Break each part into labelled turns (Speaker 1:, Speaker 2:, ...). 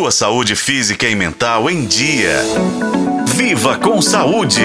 Speaker 1: Sua saúde física e mental em dia. Viva com saúde!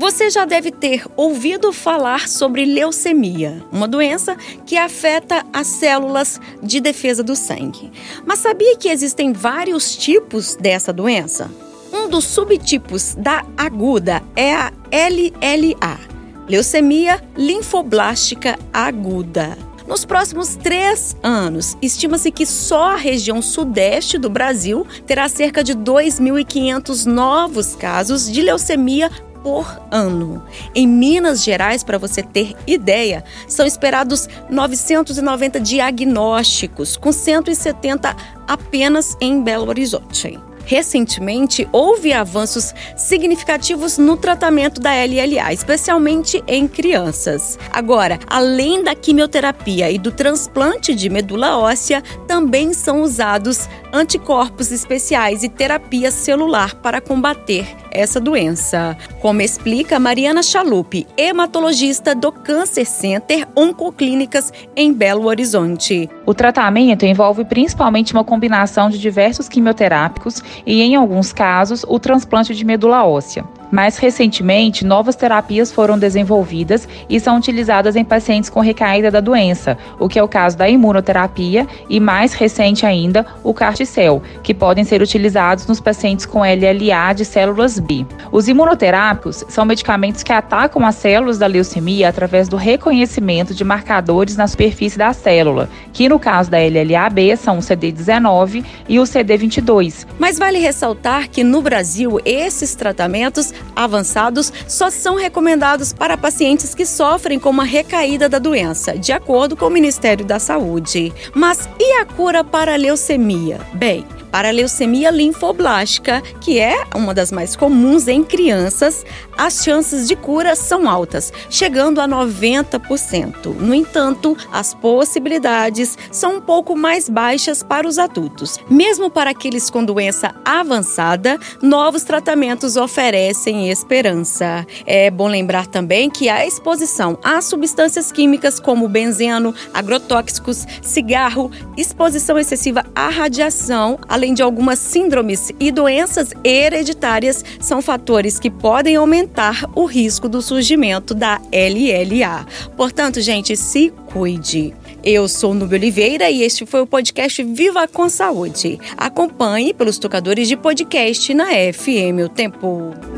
Speaker 2: Você já deve ter ouvido falar sobre leucemia, uma doença que afeta as células de defesa do sangue. Mas sabia que existem vários tipos dessa doença? Um dos subtipos da aguda é a LLA, leucemia linfoblástica aguda. Nos próximos três anos, estima-se que só a região sudeste do Brasil terá cerca de 2.500 novos casos de leucemia por ano. Em Minas Gerais, para você ter ideia, são esperados 990 diagnósticos, com 170 apenas em Belo Horizonte. Recentemente, houve avanços significativos no tratamento da LLA, especialmente em crianças. Agora, além da quimioterapia e do transplante de medula óssea, também são usados anticorpos especiais e terapia celular para combater essa doença. Como explica Mariana Chalupe, hematologista do Cancer Center Oncoclínicas em Belo Horizonte.
Speaker 3: O tratamento envolve principalmente uma combinação de diversos quimioterápicos e, em alguns casos, o transplante de medula óssea. Mais recentemente, novas terapias foram desenvolvidas e são utilizadas em pacientes com recaída da doença, o que é o caso da imunoterapia e, mais recente ainda, o Carticel, que podem ser utilizados nos pacientes com LLA de células B. Os imunoterápicos são medicamentos que atacam as células da leucemia através do reconhecimento de marcadores na superfície da célula, que no caso da LLA-B são o CD19 e o CD22.
Speaker 2: Mas vale ressaltar que no Brasil esses tratamentos avançados só são recomendados para pacientes que sofrem com uma recaída da doença, de acordo com o Ministério da Saúde. Mas e a cura para a leucemia? Bem, para a leucemia linfoblástica, que é uma das mais comuns em crianças, as chances de cura são altas, chegando a 90%. No entanto, as possibilidades são um pouco mais baixas para os adultos. Mesmo para aqueles com doença avançada, novos tratamentos oferecem esperança. É bom lembrar também que a exposição a substâncias químicas como benzeno, agrotóxicos, cigarro, exposição excessiva à radiação, além de algumas síndromes e doenças hereditárias, são fatores que podem aumentar o risco do surgimento da LLA. Portanto, gente, se cuide. Eu sou Nubia Oliveira e este foi o podcast Viva com Saúde. Acompanhe pelos tocadores de podcast na FM O Tempo.